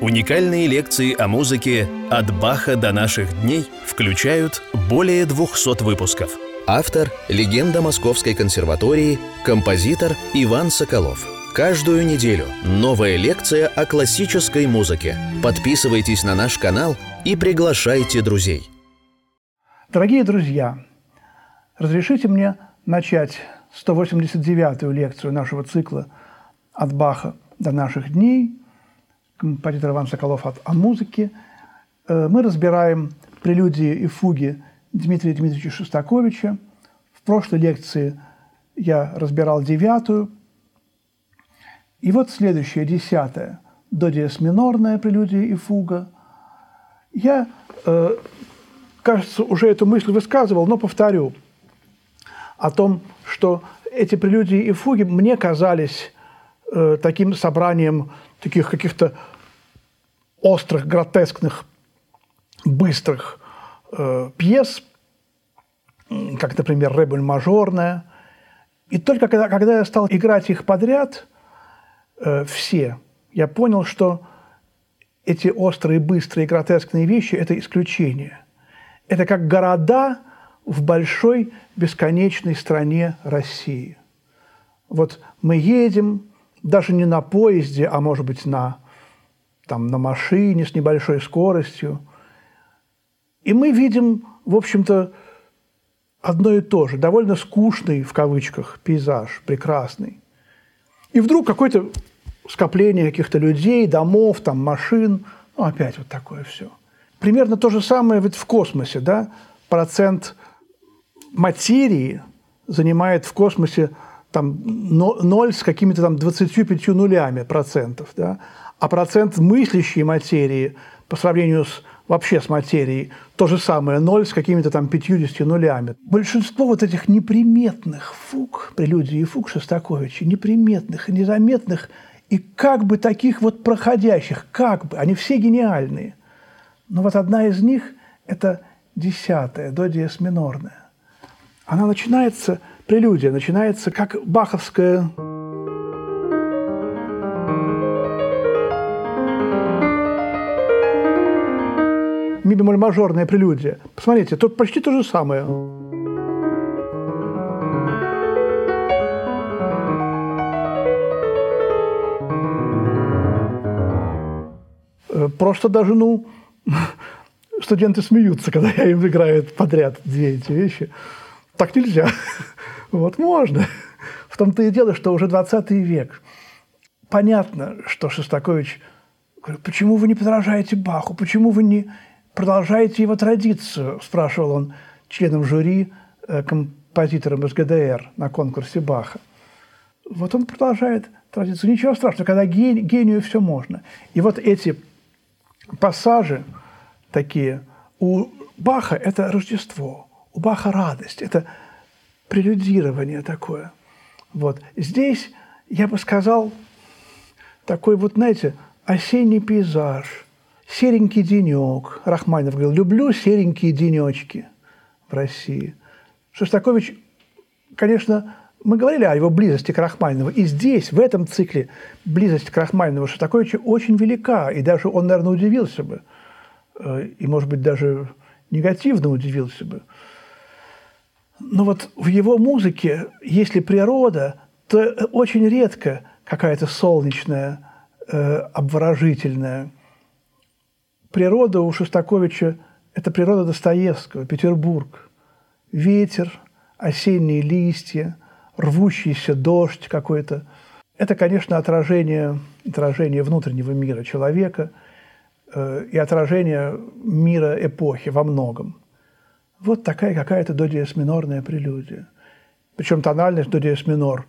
Уникальные лекции о музыке «От Баха до наших дней» включают более 200 выпусков. Автор – легенда Московской консерватории, композитор Иван Соколов. Каждую неделю новая лекция о классической музыке. Подписывайтесь на наш канал и приглашайте друзей. Дорогие друзья, разрешите мне начать 189-ю лекцию нашего цикла «От Баха до наших дней» композитор Иван Соколов от, о музыке. Э, мы разбираем прелюдии и фуги Дмитрия Дмитриевича Шостаковича. В прошлой лекции я разбирал девятую. И вот следующая, десятая, до диез минорная прелюдия и фуга. Я, э, кажется, уже эту мысль высказывал, но повторю о том, что эти прелюдии и фуги мне казались э, таким собранием таких каких-то острых, гротескных, быстрых э, пьес, как, например, «Ребель мажорная». И только когда, когда я стал играть их подряд, э, все, я понял, что эти острые, быстрые, гротескные вещи – это исключение. Это как города в большой, бесконечной стране России. Вот мы едем, даже не на поезде, а может быть на, там, на машине с небольшой скоростью. И мы видим, в общем-то, одно и то же, довольно скучный, в кавычках, пейзаж, прекрасный. И вдруг какое-то скопление каких-то людей, домов, там, машин, ну, опять вот такое все. Примерно то же самое ведь в космосе, да? Процент материи занимает в космосе там 0 с какими-то там 25 нулями процентов, да? а процент мыслящей материи по сравнению с вообще с материей то же самое, 0 с какими-то там 50 нулями. Большинство вот этих неприметных фуг, прелюдии и фуг Шостаковича, неприметных, незаметных и как бы таких вот проходящих, как бы, они все гениальные. Но вот одна из них – это десятая, до диез минорная. Она начинается – прелюдия начинается как баховская ми бемоль мажорная прелюдия. Посмотрите, тут почти то же самое. Э, просто даже, ну, студенты смеются, когда я им играю подряд две эти вещи. Так нельзя. Вот можно. В том-то и дело, что уже 20 век. Понятно, что Шостакович говорит, почему вы не подражаете Баху, почему вы не продолжаете его традицию, спрашивал он членом жюри, э, композитором из ГДР на конкурсе Баха. Вот он продолжает традицию. Ничего страшного, когда гению все можно. И вот эти пассажи такие у Баха – это Рождество, у Баха радость, это – прелюдирование такое. Вот. Здесь, я бы сказал, такой вот, знаете, осенний пейзаж, серенький денек. Рахманинов говорил, люблю серенькие денечки в России. Шостакович, конечно, мы говорили о его близости к Рахманинову, и здесь, в этом цикле, близость к Рахманинову Шостаковича очень велика, и даже он, наверное, удивился бы, э, и, может быть, даже негативно удивился бы – но вот в его музыке, если природа, то очень редко какая-то солнечная, э, обворожительная. Природа у Шостаковича – это природа Достоевского, Петербург. Ветер, осенние листья, рвущийся дождь какой-то. Это, конечно, отражение, отражение внутреннего мира человека э, и отражение мира эпохи во многом – вот такая какая-то до диез минорная прелюдия. Причем тональность до диез минор.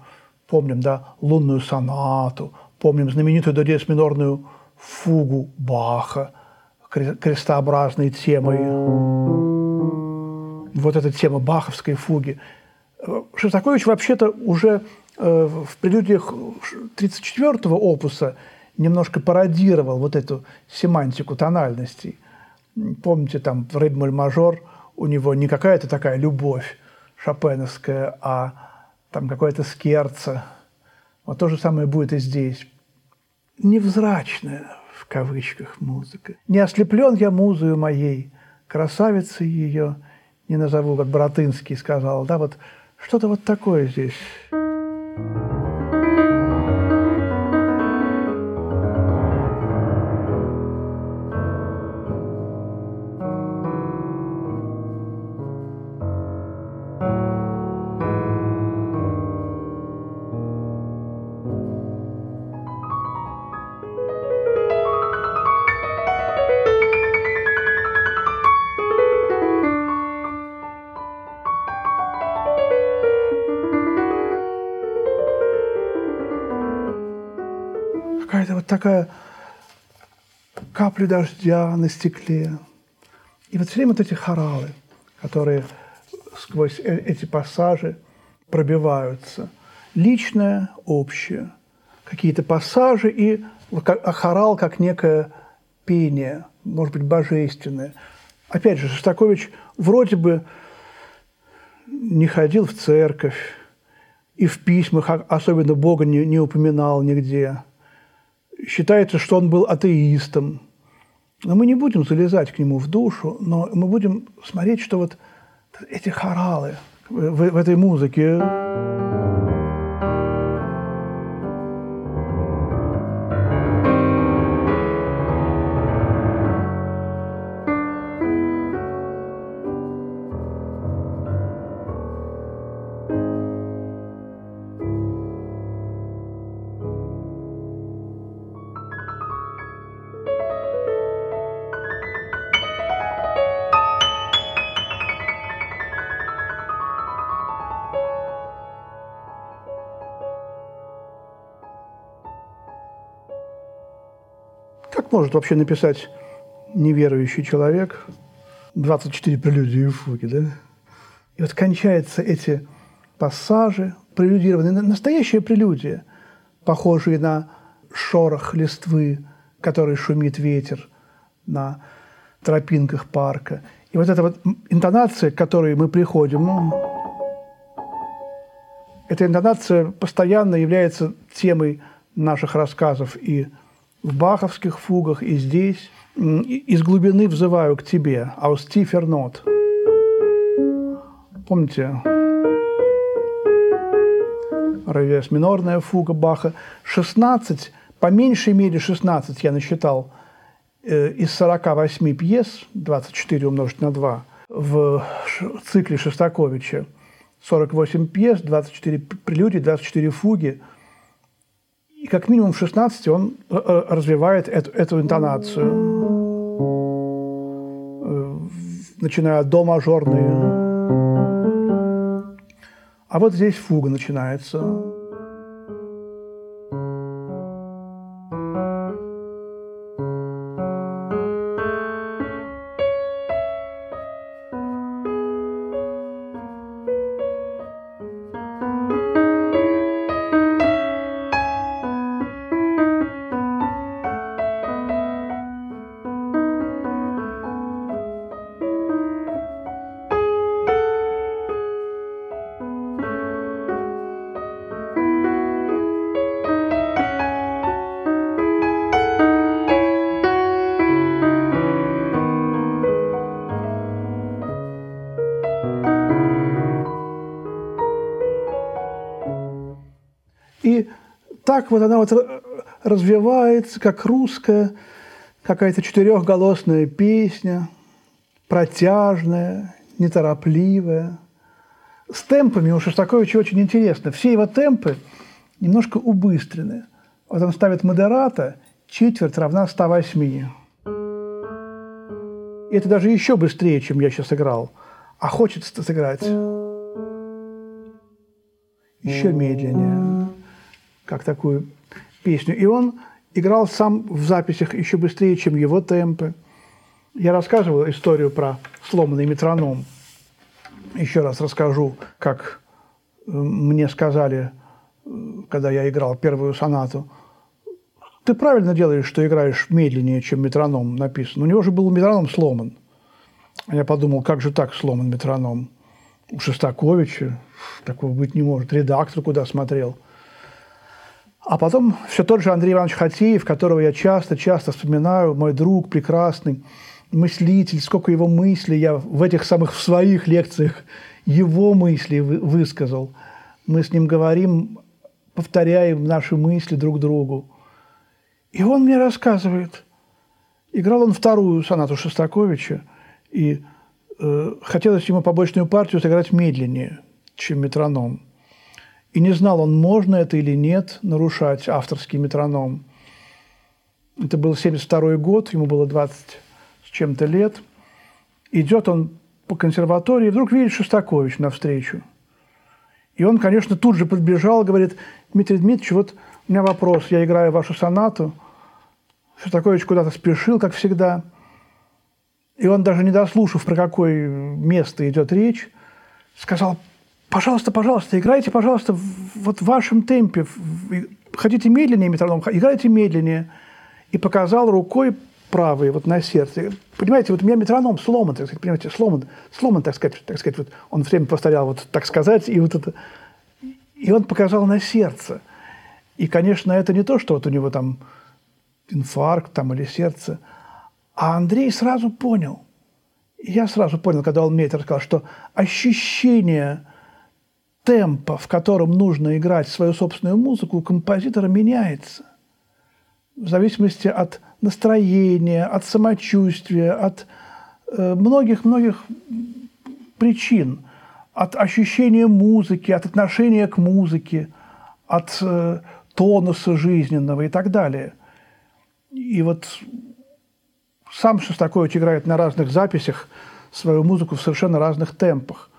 Помним, да, лунную сонату, помним знаменитую до диез минорную фугу Баха, крестообразной темой. Вот эта тема баховской фуги. Шостакович вообще-то уже э, в прелюдиях 34-го опуса немножко пародировал вот эту семантику тональностей. Помните, там «Рыбмоль мажор» – у него не какая-то такая любовь шопеновская, а там какое-то скерца. Вот то же самое будет и здесь. Невзрачное, в кавычках музыка. Не ослеплен я музою моей, красавицы ее не назову, как Братынский сказал. Да, вот что-то вот такое здесь. Такая капля дождя на стекле. И вот все время вот эти хоралы, которые сквозь э, эти пассажи пробиваются. Личное, общее. Какие-то пассажи и а хорал как некое пение, может быть, божественное. Опять же, Шостакович вроде бы не ходил в церковь, и в письмах особенно Бога не, не упоминал нигде считается, что он был атеистом. Но мы не будем залезать к нему в душу, но мы будем смотреть, что вот эти хоралы в, в этой музыке Как может вообще написать неверующий человек 24 прелюдии и фуги, да? И вот кончаются эти пассажи, прелюдированные, настоящая прелюдия, похожие на шорох листвы, который шумит ветер на тропинках парка. И вот эта вот интонация, к которой мы приходим, ну, эта интонация постоянно является темой наших рассказов и в баховских фугах и здесь. Из глубины взываю к тебе, aus tiefer not. Помните? Равес минорная фуга Баха. 16, по меньшей мере 16 я насчитал э, из 48 пьес, 24 умножить на 2, в цикле Шостаковича. 48 пьес, 24 прелюдии, 24 фуги – и как минимум в 16 он э, э, развивает эту, эту интонацию, э, начиная от до мажорной. А вот здесь фуга начинается. Так вот она вот развивается, как русская какая-то четырехголосная песня, протяжная, неторопливая. С темпами у Шостаковича очень интересно. Все его темпы немножко убыстрены. Вот он ставит модерата, четверть равна 108. И это даже еще быстрее, чем я сейчас играл. А хочется сыграть еще медленнее как такую песню. И он играл сам в записях еще быстрее, чем его темпы. Я рассказывал историю про сломанный метроном. Еще раз расскажу, как э, мне сказали, э, когда я играл первую сонату, ты правильно делаешь, что играешь медленнее, чем метроном написано. У него же был метроном сломан. Я подумал, как же так сломан метроном? У Шостаковича такого быть не может. Редактор куда смотрел – А потом все тот же Андрей Иванович Хатеев, которого я часто-часто вспоминаю, мой друг прекрасный, мыслитель, сколько его мыслей я в этих самых в своих лекциях его мысли высказал. Мы с ним говорим, повторяем наши мысли друг другу. И он мне рассказывает. Играл он вторую сонату Шостаковича, и э, хотелось ему побочную партию сыграть медленнее, чем метроном. И не знал он, можно это или нет, нарушать авторский метроном. Это был 72 год, ему было 20 с чем-то лет. Идет он по консерватории, и вдруг видит Шостакович навстречу. И он, конечно, тут же подбежал, говорит, Дмитрий Дмитриевич, вот у меня вопрос, я играю вашу сонату. Шостакович куда-то спешил, как всегда. И он, даже не дослушав, про какое место идет речь, сказал, пожалуйста, пожалуйста, играйте, пожалуйста, вот в вашем темпе. Хотите медленнее метроном, играйте медленнее. И показал рукой правой вот на сердце. Понимаете, вот у меня метроном сломан, так сказать, понимаете, сломан, сломан, так сказать, так сказать, вот он время повторял вот так сказать, и вот это, и он показал на сердце. И, конечно, это не то, что вот у него там инфаркт там или сердце, а Андрей сразу понял, я сразу понял, когда он мне это рассказал, что ощущение темпа, в котором нужно играть свою собственную музыку, у композитора меняется. В зависимости от настроения, от самочувствия, от э, многих-многих причин. От ощущения музыки, от отношения к музыке, от э, тонуса жизненного и так далее. И вот сам Шостакович играет на разных записях свою музыку в совершенно разных темпах.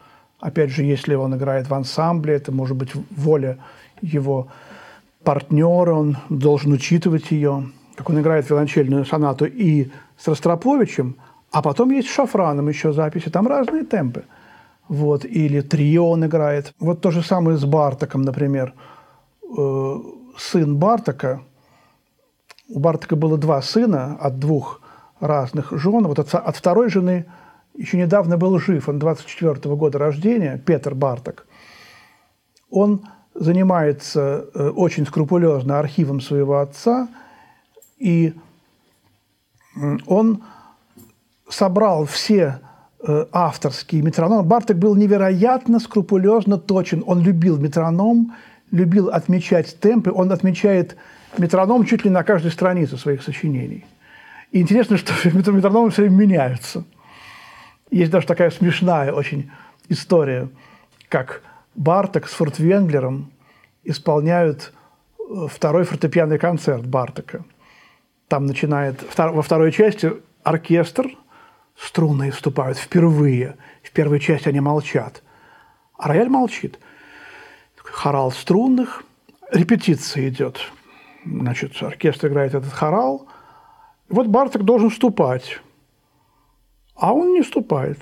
Опять же, если он играет в ансамбле, это может быть воля его партнера, он должен учитывать ее, как он играет виолончельную сонату и с Ростроповичем, а потом есть с Шафраном еще записи, там разные темпы. Вот, или трио он играет. Вот то же самое с Бартаком, например. Э, сын Бартака, у Бартака было два сына от двух разных жен. Вот от, от второй жены – еще недавно был жив, он 24 -го года рождения, Петр Барток. Он занимается э, очень скрупулезно архивом своего отца, и он собрал все э, авторские метрономы. Барток был невероятно скрупулезно точен. Он любил метроном, любил отмечать темпы. Он отмечает метроном чуть ли на каждой странице своих сочинений. И интересно, что метрономы все время меняются – есть даже такая смешная очень история, как Барток с Фортвенглером исполняют э, второй фортепианный концерт Бартока. Там начинает во второй части оркестр, струны вступают впервые. В первой части они молчат, а рояль молчит. Хорал струнных, репетиция идет. Значит, оркестр играет этот хорал. Вот Барток должен вступать. А он не вступает.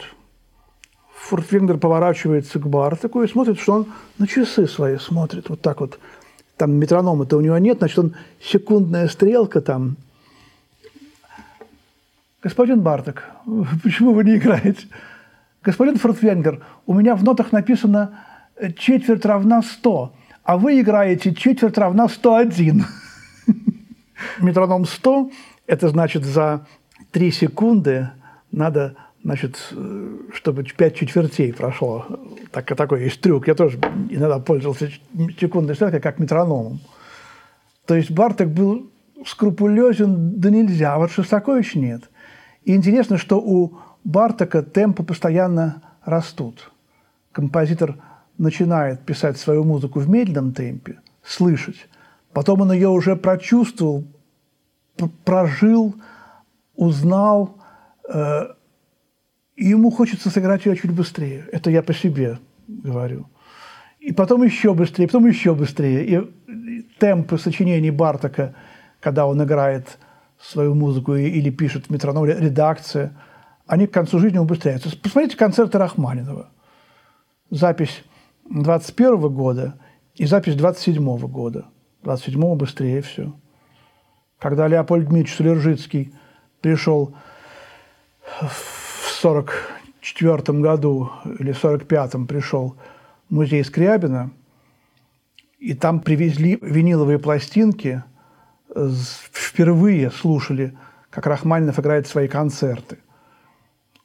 Фуртвингер поворачивается к Бартаку и смотрит, что он на часы свои смотрит. Вот так вот. Там метронома-то у него нет, значит, он секундная стрелка там. Господин Бартак, почему вы не играете? Господин Фуртвенгер, у меня в нотах написано четверть равна 100, а вы играете четверть равна 101. Метроном 100 – это значит за 3 секунды – надо, значит, чтобы пять четвертей прошло. Так, такой есть трюк. Я тоже иногда пользовался секундной стрелкой, как метрономом. То есть Барток был скрупулезен, да нельзя, а вот Шостакович нет. И интересно, что у Бартака темпы постоянно растут. Композитор начинает писать свою музыку в медленном темпе, слышать. Потом он ее уже прочувствовал, прожил, узнал, и ему хочется сыграть ее чуть быстрее. Это я по себе говорю. И потом еще быстрее, потом еще быстрее. И темпы сочинений Бартака, когда он играет свою музыку или пишет в метроном редакция, они к концу жизни убыстряются. Посмотрите концерты Рахманинова. Запись 21 года и запись 27 года. 27 быстрее все. Когда Леопольд Дмитриевич Сулержицкий пришел в 1944 году или в 1945 пришел в музей Скрябина, И там привезли виниловые пластинки, впервые слушали, как Рахманинов играет свои концерты.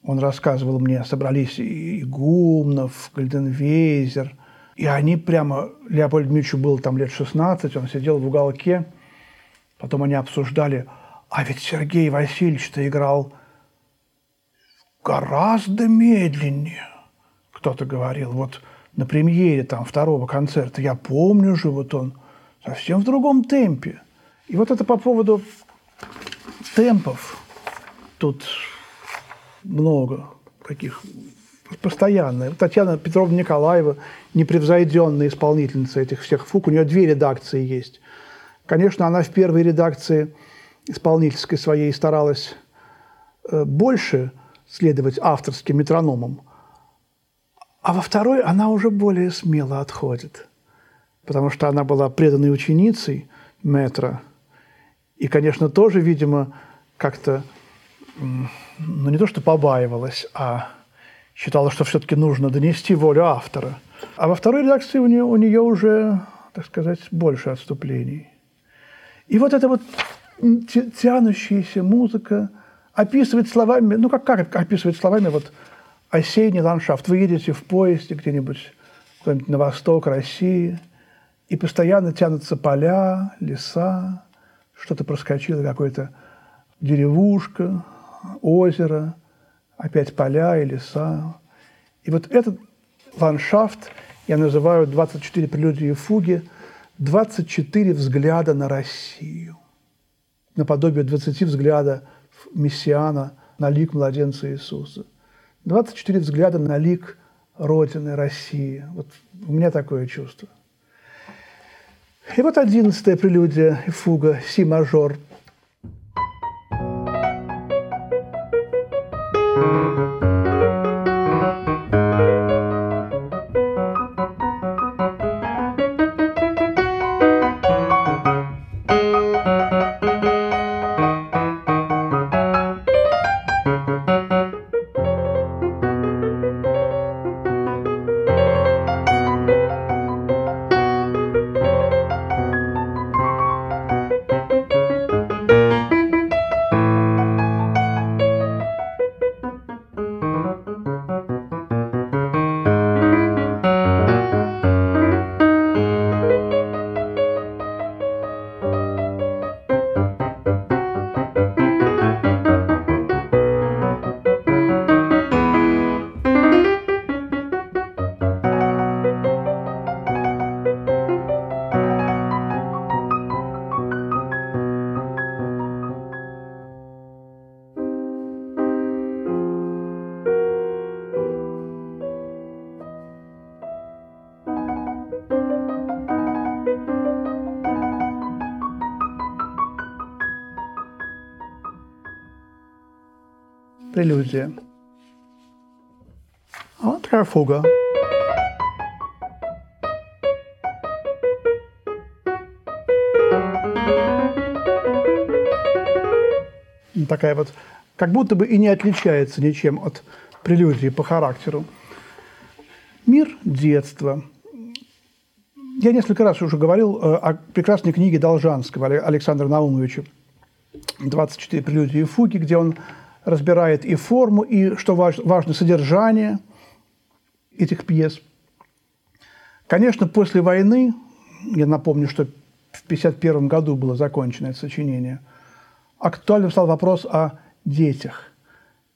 Он рассказывал мне, собрались и Гумнов, Гальденвейзер, и они прямо, Леопольд Мичу было там лет 16, он сидел в уголке, потом они обсуждали, а ведь Сергей Васильевич-то играл гораздо медленнее. Кто-то говорил, вот на премьере там второго концерта, я помню же, вот он совсем в другом темпе. И вот это по поводу темпов. Тут много таких постоянно. Татьяна Петровна Николаева, непревзойденная исполнительница этих всех фуг, у нее две редакции есть. Конечно, она в первой редакции исполнительской своей старалась э, больше следовать авторским метрономам, а во второй она уже более смело отходит, потому что она была преданной ученицей метра, и, конечно, тоже, видимо, как-то, ну не то что побаивалась, а считала, что все-таки нужно донести волю автора. А во второй редакции у нее, у нее уже, так сказать, больше отступлений. И вот эта вот тянущаяся музыка описывает словами, ну как, как описывать словами вот осенний ландшафт. Вы едете в поезде где-нибудь на восток России, и постоянно тянутся поля, леса, что-то проскочило, какой-то деревушка, озеро, опять поля и леса. И вот этот ландшафт я называю 24 прелюдии и фуги, 24 взгляда на Россию, наподобие 20 взгляда Мессиана на лик младенца Иисуса. 24 взгляда на лик Родины, России. Вот у меня такое чувство. И вот одиннадцатая прелюдия и фуга, си-мажор – прелюдия. Вот такая фуга. Такая вот, как будто бы и не отличается ничем от прелюдии по характеру. Мир детства. Я несколько раз уже говорил э, о прекрасной книге Должанского Александра Наумовича «24 прелюдии и фуги», где он разбирает и форму, и, что важно, содержание этих пьес. Конечно, после войны, я напомню, что в 1951 году было закончено это сочинение, актуальным стал вопрос о детях.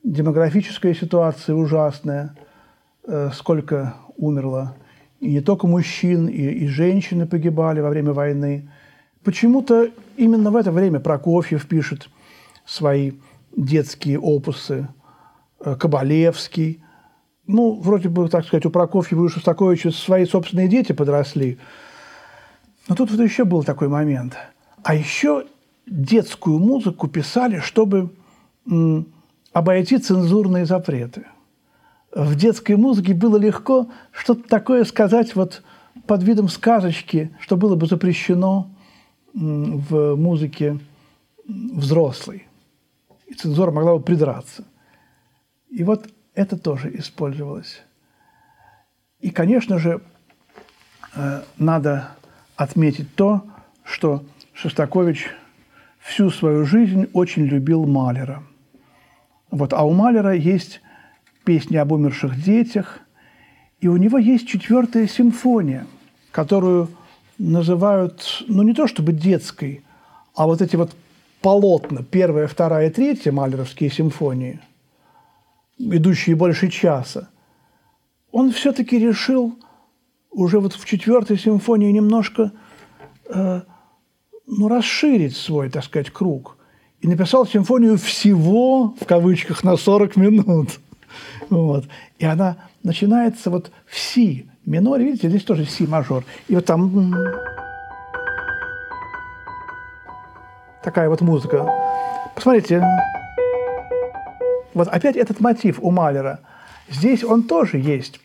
Демографическая ситуация ужасная, э, сколько умерло и не только мужчин, и, и женщины погибали во время войны. Почему-то именно в это время Прокофьев пишет свои детские опусы, э, Кабалевский. Ну, вроде бы, так сказать, у Прокофьева и Шостаковича свои собственные дети подросли. Но тут вот еще был такой момент. А еще детскую музыку писали, чтобы обойти цензурные запреты. В детской музыке было легко что-то такое сказать вот под видом сказочки, что было бы запрещено в музыке взрослой и цензура могла бы придраться. И вот это тоже использовалось. И, конечно же, э, надо отметить то, что Шостакович всю свою жизнь очень любил Малера. Вот, а у Малера есть песни об умерших детях, и у него есть четвертая симфония, которую называют, ну не то чтобы детской, а вот эти вот полотна, первая, вторая, третья малеровские симфонии, идущие больше часа, он все-таки решил уже вот в четвертой симфонии немножко э, ну, расширить свой, так сказать, круг. И написал симфонию всего, в кавычках, на 40 минут. Вот. И она начинается вот в си миноре, видите, здесь тоже си мажор. И вот там такая вот музыка. Посмотрите, вот опять этот мотив у Малера. Здесь он тоже есть.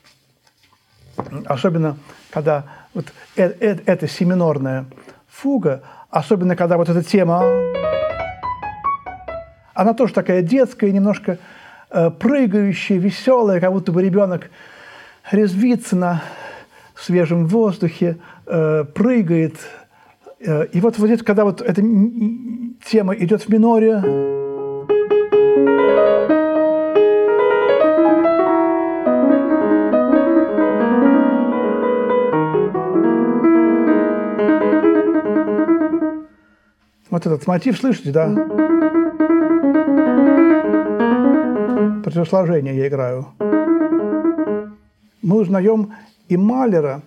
Особенно, когда вот э -э эта семинорная фуга, особенно, когда вот эта тема, она тоже такая детская, немножко э, прыгающая, веселая, как будто бы ребенок резвится на свежем воздухе, э, прыгает. Э, и вот, вот когда вот эта тема идет в миноре, Вот этот мотив, слышите, да? Противосложение я играю. Мы узнаем и Малера,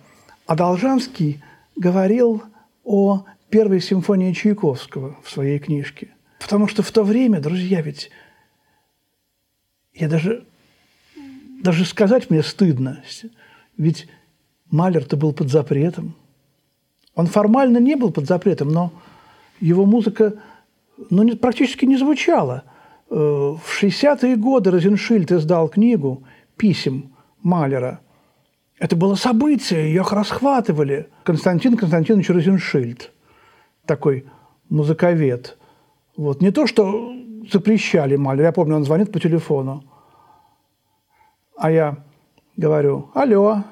а Должанский говорил о первой симфонии Чайковского в своей книжке. Потому что в то время, друзья, ведь я даже, даже сказать мне стыдно, ведь Малер-то был под запретом. Он формально не был под запретом, но его музыка ну, не, практически не звучала. Э, в 60-е годы Розеншильд издал книгу писем Малера. Это было событие, ее расхватывали. Константин Константинович Розеншильд, такой музыковед. Вот. Не то, что запрещали Малер. Я помню, он звонит по телефону. А я говорю, алло,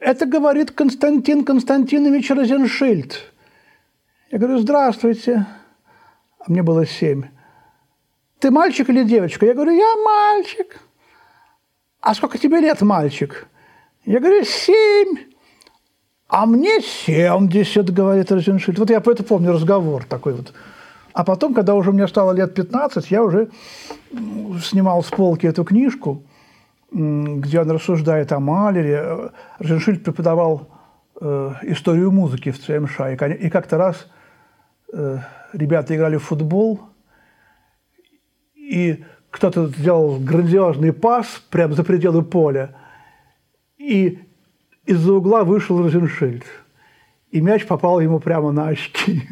это говорит Константин Константинович Розеншильд. Я говорю, здравствуйте. А мне было семь. Ты мальчик или девочка? Я говорю, я мальчик. А сколько тебе лет, мальчик? Я говорю, семь. А мне семьдесят, говорит Розеншильд. Вот я по это помню разговор такой вот. А потом, когда уже мне стало лет 15, я уже снимал с полки эту книжку, где он рассуждает о Малере. Розеншильд преподавал э, историю музыки в ЦМШ. И как-то раз Э, ребята играли в футбол, и кто-то сделал грандиозный пас прямо за пределы поля, и из-за угла вышел Розеншильд. И мяч попал ему прямо на очки.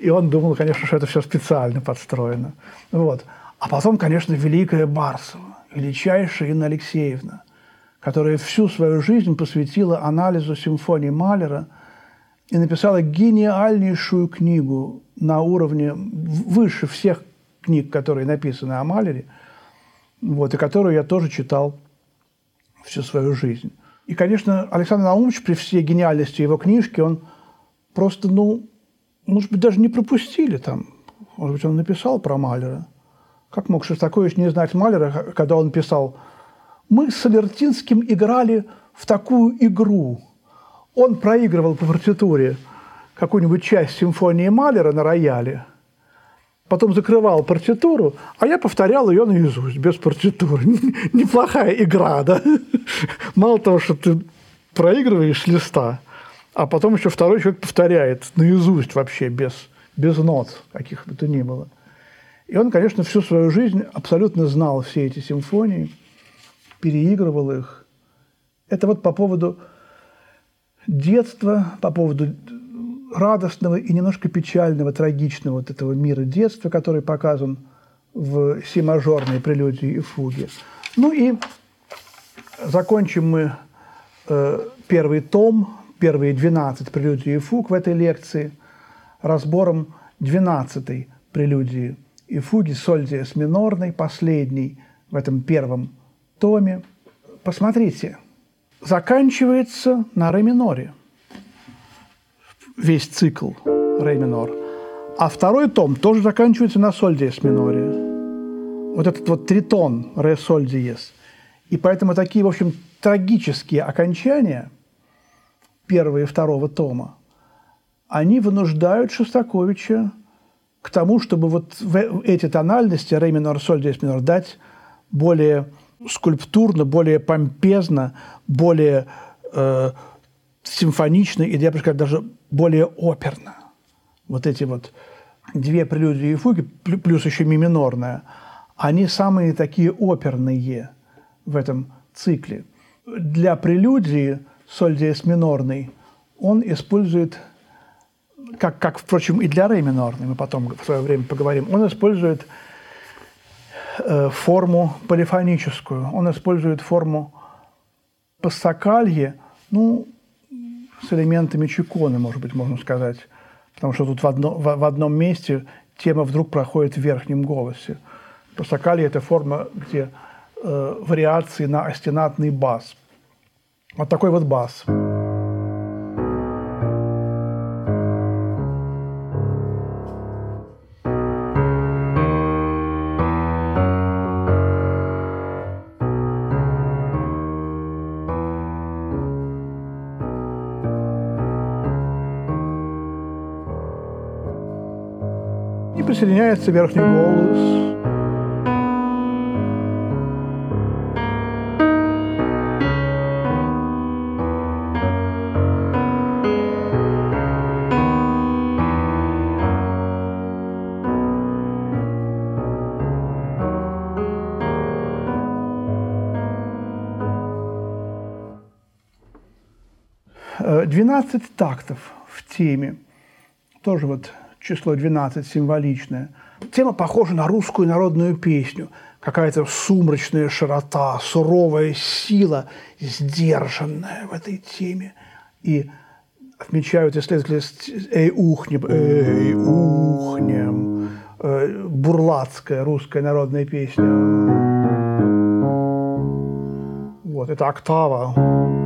И он думал, конечно, что это все специально подстроено. Вот. А потом, конечно, великая Барсова, величайшая Инна Алексеевна, которая всю свою жизнь посвятила анализу симфонии Малера – и написала гениальнейшую книгу на уровне выше всех книг, которые написаны о Малере, вот, и которую я тоже читал всю свою жизнь. И, конечно, Александр Наумович при всей гениальности его книжки, он просто, ну, может быть, даже не пропустили там. Может быть, он написал про Малера. Как мог Шостакович не знать Малера, когда он писал «Мы с Алертинским играли в такую игру – он проигрывал по партитуре какую-нибудь часть симфонии Малера на рояле, потом закрывал партитуру, а я повторял ее наизусть, без партитуры. Неплохая игра, да? Мало того, что ты проигрываешь листа, а потом еще второй человек повторяет наизусть вообще, без, без нот, каких бы то ни было. И он, конечно, всю свою жизнь абсолютно знал все эти симфонии, переигрывал их. Это вот по поводу детства, по поводу радостного и немножко печального, трагичного вот этого мира детства, который показан в си-мажорной прелюдии и фуге. Ну и закончим мы э, первый том, первые 12 прелюдий и фуг в этой лекции разбором 12 прелюдии и фуги соль диез минорной, последней в этом первом томе. Посмотрите – заканчивается на ре миноре. Весь цикл ре минор. А второй том тоже заканчивается на соль диез миноре. Вот этот вот тритон ре соль диез. И поэтому такие, в общем, трагические окончания первого и второго тома, они вынуждают Шостаковича к тому, чтобы вот в эти тональности ре минор, соль, диез минор дать более скульптурно, более помпезно, более э, симфонично, и я бы сказал, даже более оперно. Вот эти вот две прелюдии и фуги, плюс еще ми минорная, они самые такие оперные в этом цикле. Для прелюдии соль диез минорный он использует как, как, впрочем, и для ре минорной, мы потом в свое время поговорим, он использует э, форму полифоническую, он использует форму пассакалье, ну, с элементами чеконы, может быть, можно сказать, потому что тут в, одно, в, в одном месте тема вдруг проходит в верхнем голосе. Пассакалье – это форма, где э, вариации на остенатный бас. Вот такой вот бас. Присоединяется верхний голос. Э, двенадцать тактов в теме. Тоже вот число 12 символичное. Тема похожа на русскую народную песню. Какая-то сумрачная широта, суровая сила, сдержанная в этой теме. И отмечают исследователи «Эй, ухнем», «Эй, ухнем», э, бурлацкая русская народная песня. Вот, это октава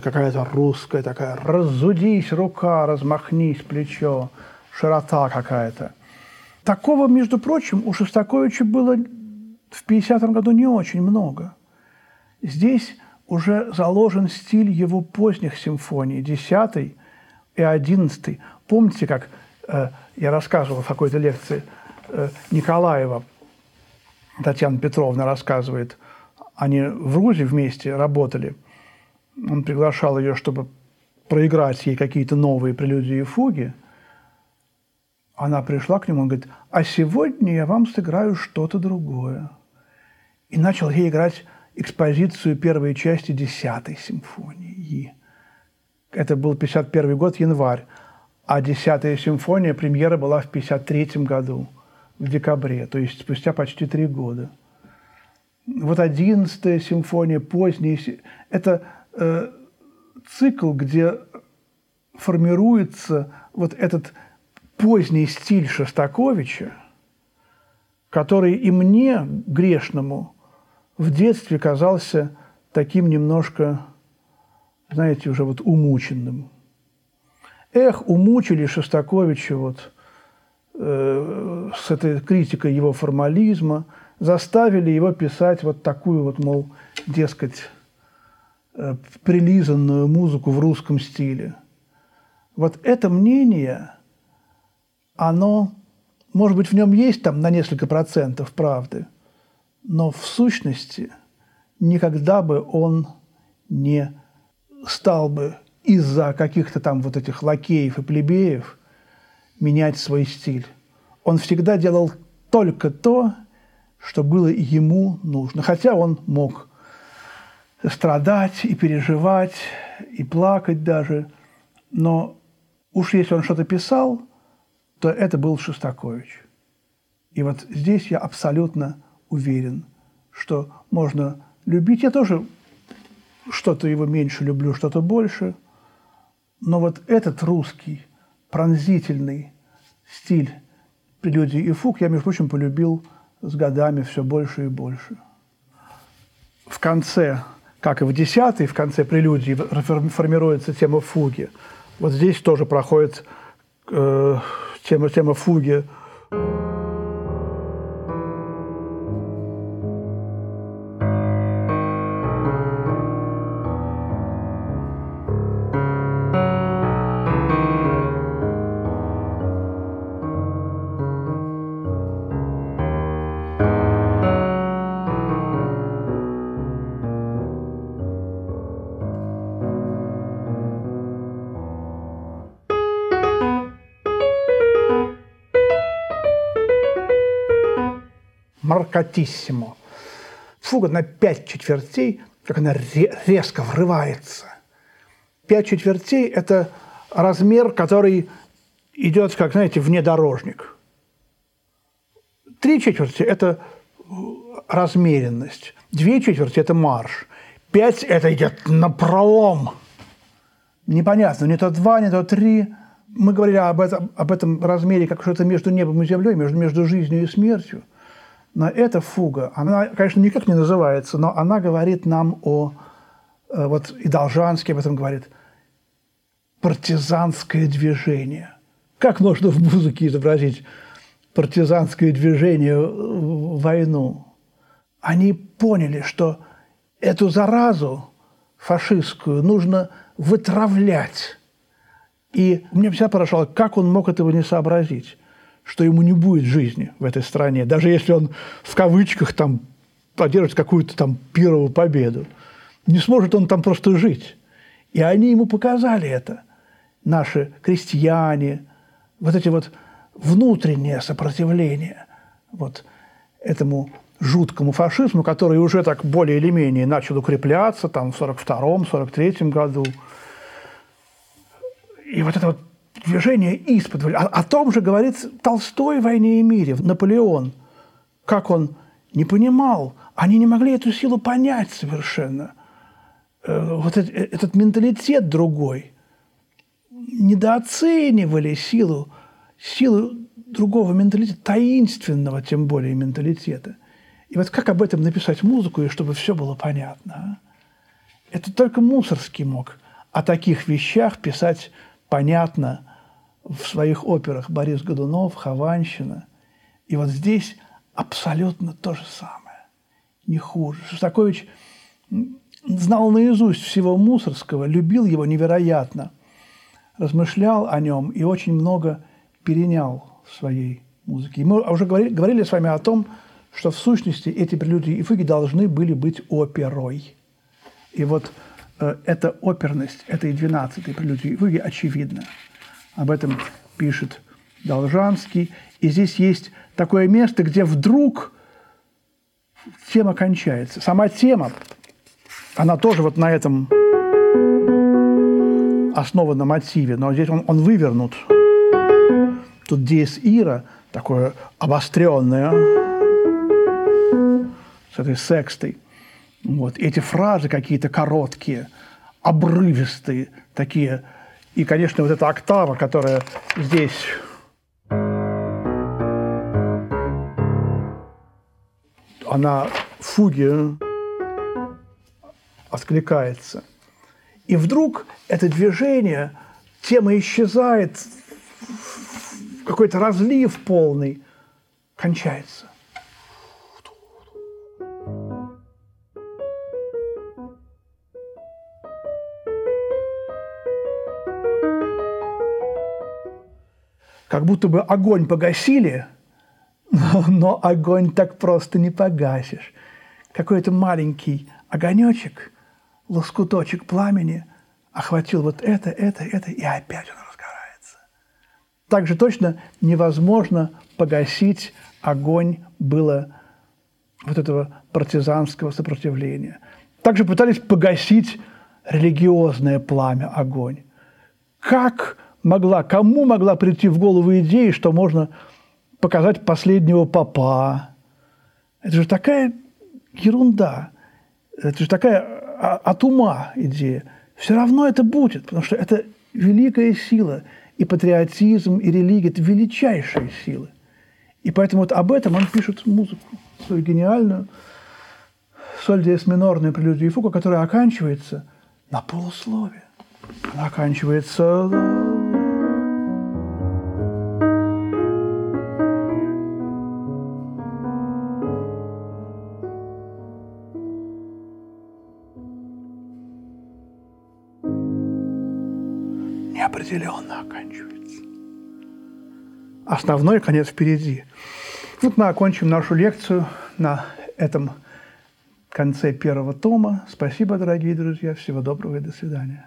какая-то русская такая, разудись рука, размахнись плечо, широта какая-то. Такого, между прочим, у Шостаковича было в 50-м году не очень много. Здесь уже заложен стиль его поздних симфоний, 10 и 11. Помните, как э, я рассказывал в какой-то лекции э, Николаева, Татьяна Петровна рассказывает, они в Грузии вместе работали – он приглашал ее, чтобы проиграть ей какие-то новые прелюдии и фуги. Она пришла к нему, он говорит, а сегодня я вам сыграю что-то другое. И начал ей играть экспозицию первой части десятой симфонии. Это был 51 год, январь. А десятая симфония, премьера была в 53 году, в декабре, то есть спустя почти три года. Вот одиннадцатая симфония, поздняя, это э, цикл, где формируется вот этот поздний стиль Шостаковича, который и мне, грешному, в детстве казался таким немножко, знаете, уже вот умученным. Эх, умучили Шостаковича вот э, с этой критикой его формализма, заставили его писать вот такую вот, мол, дескать, прилизанную музыку в русском стиле. Вот это мнение, оно, может быть, в нем есть там на несколько процентов правды, но в сущности никогда бы он не стал бы из-за каких-то там вот этих лакеев и плебеев менять свой стиль. Он всегда делал только то, что было ему нужно. Хотя он мог страдать и переживать, и плакать даже. Но уж если он что-то писал, то это был Шостакович. И вот здесь я абсолютно уверен, что можно любить. Я тоже что-то его меньше люблю, что-то больше. Но вот этот русский пронзительный стиль прелюдии и фуг я, между прочим, полюбил с годами все больше и больше. В конце как и в десятой, в конце прелюдии формируется тема фуги, Вот здесь тоже проходит э, тема, тема фуги. Маркатиссимо. Фуга на пять четвертей, как она резко врывается. Пять четвертей – это размер, который идет, как, знаете, внедорожник. Три четверти – это размеренность. Две четверти – это марш. Пять – это идет на пролом. Непонятно, не то два, не то три. Мы говорили об этом, об этом размере как что-то между небом и землей, между, между жизнью и смертью. Но эта фуга, она, конечно, никак не называется, но она говорит нам о, э, вот и Должанский об этом говорит, партизанское движение. Как можно в музыке изобразить партизанское движение в войну? Они поняли, что эту заразу фашистскую нужно вытравлять. И меня всегда поражало, как он мог этого не сообразить что ему не будет жизни в этой стране, даже если он в кавычках там одержит какую-то там первую победу. Не сможет он там просто жить. И они ему показали это, наши крестьяне, вот эти вот внутреннее сопротивление вот этому жуткому фашизму, который уже так более или менее начал укрепляться там в 42-м, 43-м году. И вот это вот движение испод. О, о том же говорит Толстой в «Войне и мире», Наполеон. Как он не понимал, они не могли эту силу понять совершенно. Э, вот этот, э, этот менталитет другой. Недооценивали силу, силу другого менталитета, таинственного тем более менталитета. И вот как об этом написать музыку, и чтобы все было понятно? А? Это только Мусорский мог о таких вещах писать понятно в своих операх Борис Годунов, Хованщина. И вот здесь абсолютно то же самое, не хуже. Шостакович знал наизусть всего Мусорского, любил его невероятно, размышлял о нем и очень много перенял в своей музыке. И мы уже говорили, говорили с вами о том, что в сущности эти прелюдии и фуги должны были быть оперой. И вот э, эта оперность этой 12-й прелюдии и фуги очевидна. Об этом пишет Должанский. И здесь есть такое место, где вдруг тема кончается. Сама тема, она тоже вот на этом основана на мотиве, но здесь он, он вывернут. Тут диез ира, такое обостренное, с этой секстой. Вот. Эти фразы какие-то короткие, обрывистые, такие – и, конечно, вот эта октава, которая здесь она в фуге откликается. И вдруг это движение, тема исчезает, какой-то разлив полный кончается. Как будто бы огонь погасили, но, огонь так просто не погасишь. Какой-то маленький огонечек, лоскуточек пламени охватил вот это, это, это, и опять он разгорается. Так же точно невозможно погасить огонь было вот этого партизанского сопротивления. Также пытались погасить религиозное пламя, огонь. Как могла, кому могла прийти в голову идея, что можно показать последнего папа? Это же такая ерунда. Это же такая а, от ума идея. Все равно это будет, потому что это великая сила. И патриотизм, и религия – это величайшие силы. И поэтому вот об этом он пишет музыку, свою гениальную, соль диез минорную прелюдию и фуга, которая оканчивается на полусловие. Она оканчивается неопределенно оканчивается. Основной конец впереди. Вот мы окончим нашу лекцию на этом конце первого тома. Спасибо, дорогие друзья. Всего доброго и до свидания.